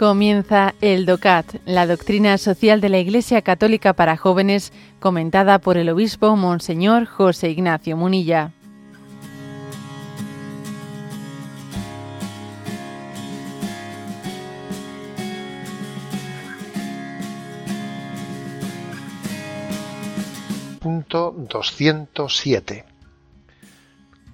Comienza el DOCAT, la doctrina social de la Iglesia Católica para jóvenes, comentada por el obispo Monseñor José Ignacio Munilla. Punto 207.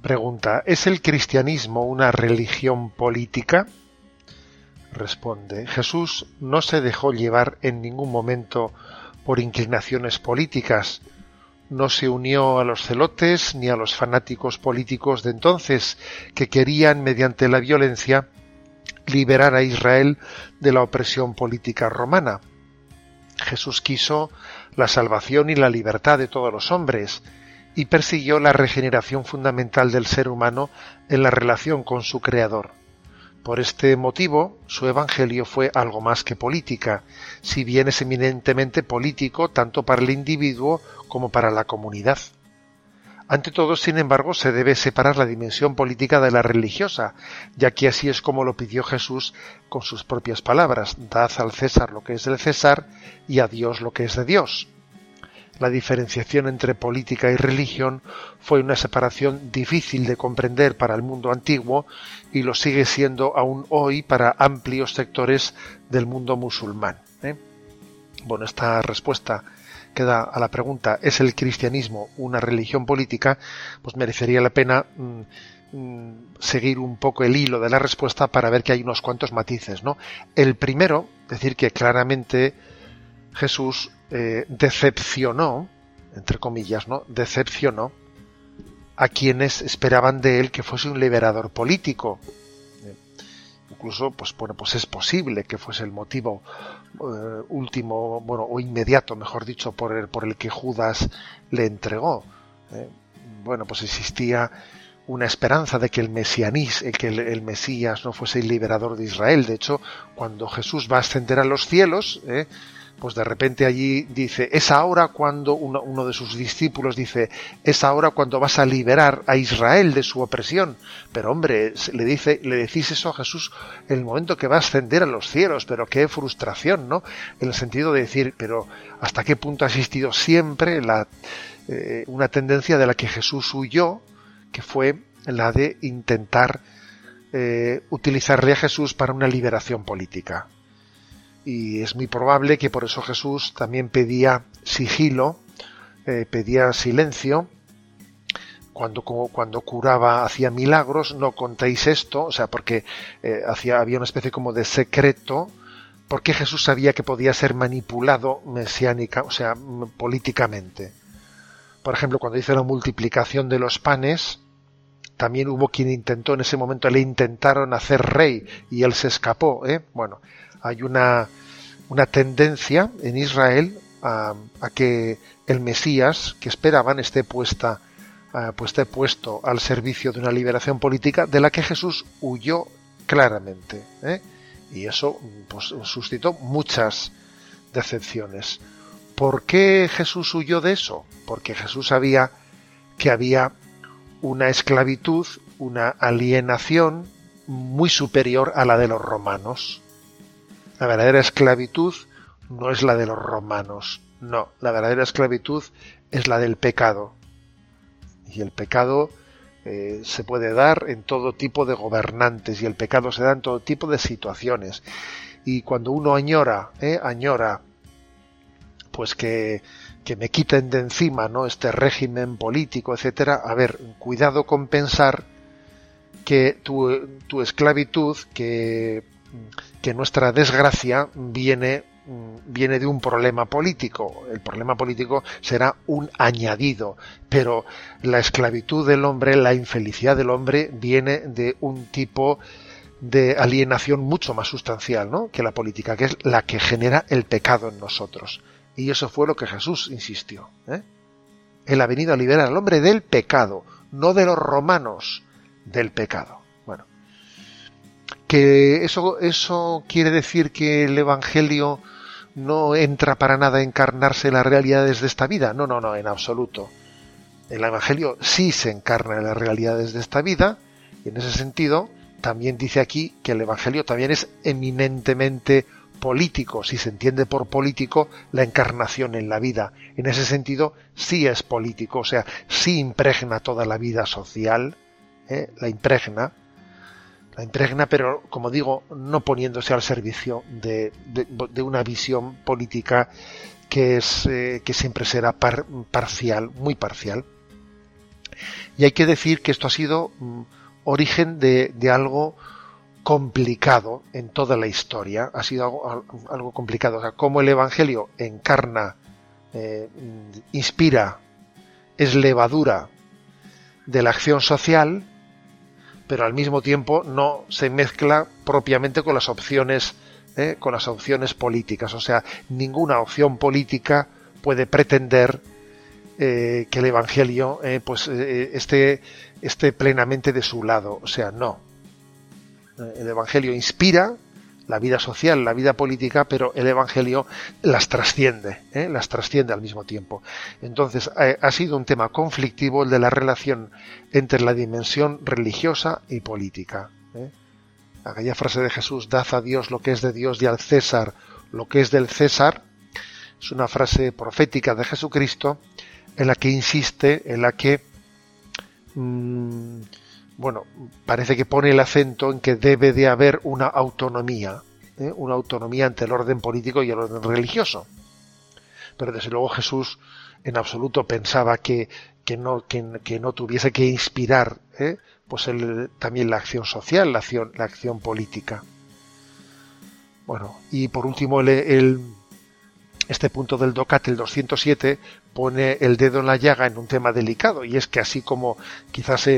Pregunta, ¿es el cristianismo una religión política? Responde, Jesús no se dejó llevar en ningún momento por inclinaciones políticas, no se unió a los celotes ni a los fanáticos políticos de entonces que querían, mediante la violencia, liberar a Israel de la opresión política romana. Jesús quiso la salvación y la libertad de todos los hombres y persiguió la regeneración fundamental del ser humano en la relación con su Creador. Por este motivo, su Evangelio fue algo más que política, si bien es eminentemente político tanto para el individuo como para la comunidad. Ante todo, sin embargo, se debe separar la dimensión política de la religiosa, ya que así es como lo pidió Jesús con sus propias palabras, dad al César lo que es del César y a Dios lo que es de Dios. La diferenciación entre política y religión fue una separación difícil de comprender para el mundo antiguo y lo sigue siendo aún hoy para amplios sectores del mundo musulmán. ¿eh? Bueno, esta respuesta que da a la pregunta ¿es el cristianismo una religión política? Pues merecería la pena mm, mm, seguir un poco el hilo de la respuesta para ver que hay unos cuantos matices. ¿no? El primero, decir que claramente Jesús eh, decepcionó, entre comillas, ¿no? Decepcionó a quienes esperaban de él que fuese un liberador político. Eh, incluso, pues bueno, pues es posible que fuese el motivo eh, último, bueno, o inmediato, mejor dicho, por el, por el que Judas le entregó. bueno, pues existía una esperanza de que el mesianís, que el, Mesías no fuese el liberador de Israel. De hecho, cuando Jesús va a ascender a los cielos. Pues de repente allí dice, es ahora cuando uno, de sus discípulos dice, es ahora cuando vas a liberar a Israel de su opresión. Pero hombre, le dice, le decís eso a Jesús el momento que va a ascender a los cielos, pero qué frustración, ¿no? En el sentido de decir, pero hasta qué punto ha existido siempre la, eh, una tendencia de la que Jesús huyó, que fue la de intentar eh, utilizarle a Jesús para una liberación política y es muy probable que por eso Jesús también pedía sigilo, eh, pedía silencio, cuando, cuando curaba, hacía milagros, no contéis esto, o sea, porque eh, hacía, había una especie como de secreto, porque Jesús sabía que podía ser manipulado mesiánica, o sea, políticamente. Por ejemplo, cuando dice la multiplicación de los panes, también hubo quien intentó, en ese momento le intentaron hacer rey y él se escapó, ¿eh? Bueno, hay una, una tendencia en Israel a, que el Mesías que esperaban esté puesta pues esté puesto al servicio de una liberación política de la que Jesús huyó claramente ¿eh? y eso pues, suscitó muchas decepciones. ¿Por qué Jesús huyó de eso? Porque Jesús sabía que había una esclavitud, una alienación muy superior a la de los romanos. La verdadera esclavitud no es la de los romanos, no, la verdadera esclavitud es la del pecado. Y el pecado eh, se puede dar en todo tipo de gobernantes y el pecado se da en todo tipo de situaciones. Y cuando uno añora, eh, añora, pues que, que me quiten de encima, ¿no? Este régimen político, etcétera. A ver, cuidado con pensar que tu, tu esclavitud, que que nuestra desgracia viene, viene de un problema político. El problema político será un añadido, pero la esclavitud del hombre, la infelicidad del hombre viene de un tipo de alienación mucho más sustancial ¿no? que la política, que es la que genera el pecado en nosotros. Y eso fue lo que Jesús insistió. ¿eh? Él ha venido a liberar al hombre del pecado, no de los romanos, del pecado que eso, eso quiere decir que el Evangelio no entra para nada a encarnarse en las realidades de esta vida. No, no, no, en absoluto. El Evangelio sí se encarna en las realidades de esta vida y en ese sentido también dice aquí que el Evangelio también es eminentemente político, si se entiende por político la encarnación en la vida. En ese sentido, sí es político, o sea, sí impregna toda la vida social, ¿eh? la impregna, la impregna, pero como digo, no poniéndose al servicio de, una visión política que, es, eh, que siempre será parcial, muy parcial. Y hay que decir que esto ha sido mm, origen de, de algo complicado en toda la historia, ha sido algo, complicado. O sea, cómo el Evangelio encarna, eh, inspira, es levadura de la acción social, pero al mismo tiempo no se mezcla propiamente con las opciones, eh, con las opciones políticas. O sea, ninguna opción política puede pretender eh, que el Evangelio pues esté, esté plenamente de su lado. O sea, no el Evangelio inspira la vida social, la vida política, pero el Evangelio las trasciende, ¿eh? las trasciende al mismo tiempo. Entonces, ha sido un tema conflictivo el de la relación entre la dimensión religiosa y política. ¿eh? Aquella frase de Jesús, dad a Dios lo que es de Dios y al César lo que es del César, es una frase profética de Jesucristo en la que insiste, en la que mm, bueno, parece que pone el acento en que debe de haber una autonomía, ¿eh? una autonomía ante el orden político y el orden religioso. Pero desde luego Jesús en absoluto pensaba que, que, no, que, no tuviese que inspirar ¿eh? pues también la acción social, la acción, la acción política. Bueno, y por último el este punto del DOCAT, el 207, pone el dedo en la llaga en un tema delicado, y es que así como quizás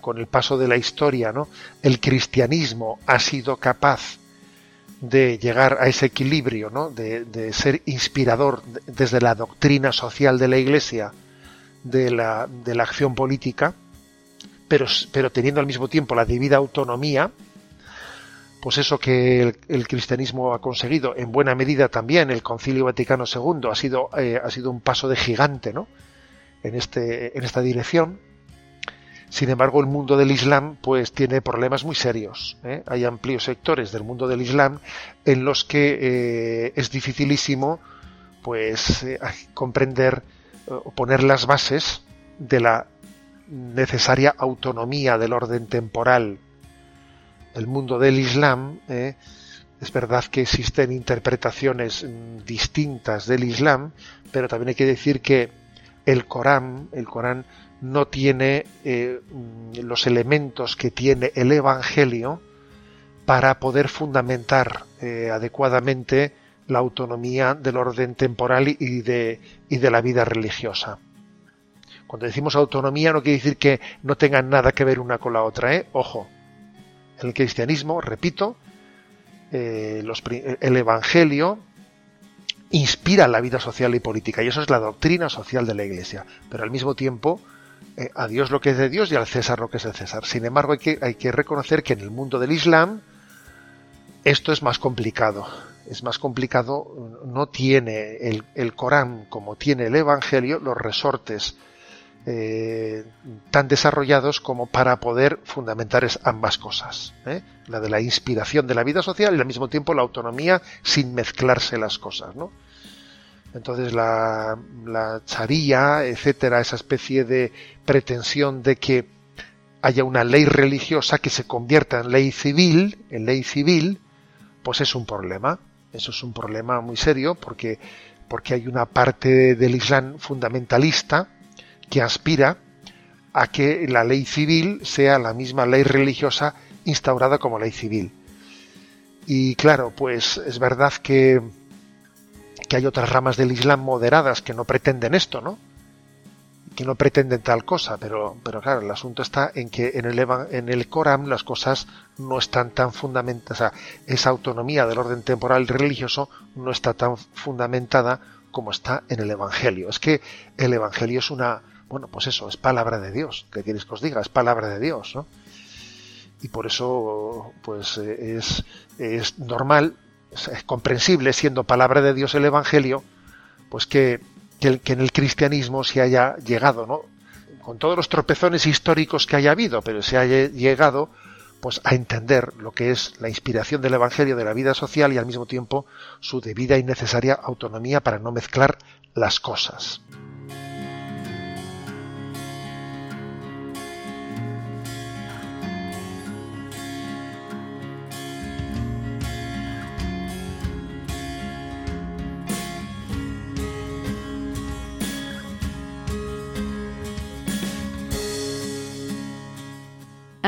con el paso de la historia, ¿no? el cristianismo ha sido capaz de llegar a ese equilibrio, ¿no? de, ser inspirador desde la doctrina social de la Iglesia, de la, de la acción política, pero, pero teniendo al mismo tiempo la debida autonomía, pues eso que el, cristianismo ha conseguido en buena medida también el Concilio Vaticano II ha sido eh, ha sido un paso de gigante ¿no? en este en esta dirección sin embargo el mundo del Islam pues tiene problemas muy serios ¿eh? hay amplios sectores del mundo del Islam en los que eh, es dificilísimo pues comprender o poner las bases de la necesaria autonomía del orden temporal el mundo del Islam, eh, es verdad que existen interpretaciones mm, distintas del Islam, pero también hay que decir que el Corán, el Corán no tiene eh, mm, los elementos que tiene el Evangelio para poder fundamentar eh, adecuadamente la autonomía del orden temporal y de, y de la vida religiosa. Cuando decimos autonomía no quiere decir que no tengan nada que ver una con la otra, ¿eh? Ojo, el cristianismo, repito, eh, el Evangelio inspira la vida social y política y eso es la doctrina social de la Iglesia, pero al mismo tiempo eh, a Dios lo que es de Dios y al César lo que es de César. Sin embargo, hay que, hay que reconocer que en el mundo del Islam esto es más complicado. Es más complicado, no tiene el, el Corán como tiene el Evangelio los resortes eh, tan desarrollados como para poder fundamentar ambas cosas. ¿eh? La de la inspiración de la vida social y al mismo tiempo la autonomía sin mezclarse las cosas. ¿no? Entonces la, la charía, etcétera, esa especie de pretensión de que haya una ley religiosa que se convierta en ley civil, en ley civil, pues es un problema. Eso es un problema muy serio porque, porque hay una parte del Islam fundamentalista que aspira a que la ley civil sea la misma ley religiosa instaurada como ley civil. Y claro, pues es verdad que, que hay otras ramas del Islam moderadas que no pretenden esto, ¿no? Que no pretenden tal cosa, pero, pero claro, el asunto está en que en el, en el Corán las cosas no están tan fundamentadas, o sea, esa autonomía del orden temporal religioso no está tan fundamentada como está en el Evangelio. Es que el Evangelio es una, bueno, pues eso, es palabra de Dios. ¿Qué queréis que os diga? Es palabra de Dios, ¿no? Y por eso, pues eh, es, es normal, es comprensible, siendo palabra de Dios el Evangelio, pues que, que, en el cristianismo se haya llegado, ¿no? Con todos los tropezones históricos que haya habido, pero se haya llegado pues a entender lo que es la inspiración del Evangelio de la vida social y al mismo tiempo su debida y necesaria autonomía para no mezclar las cosas.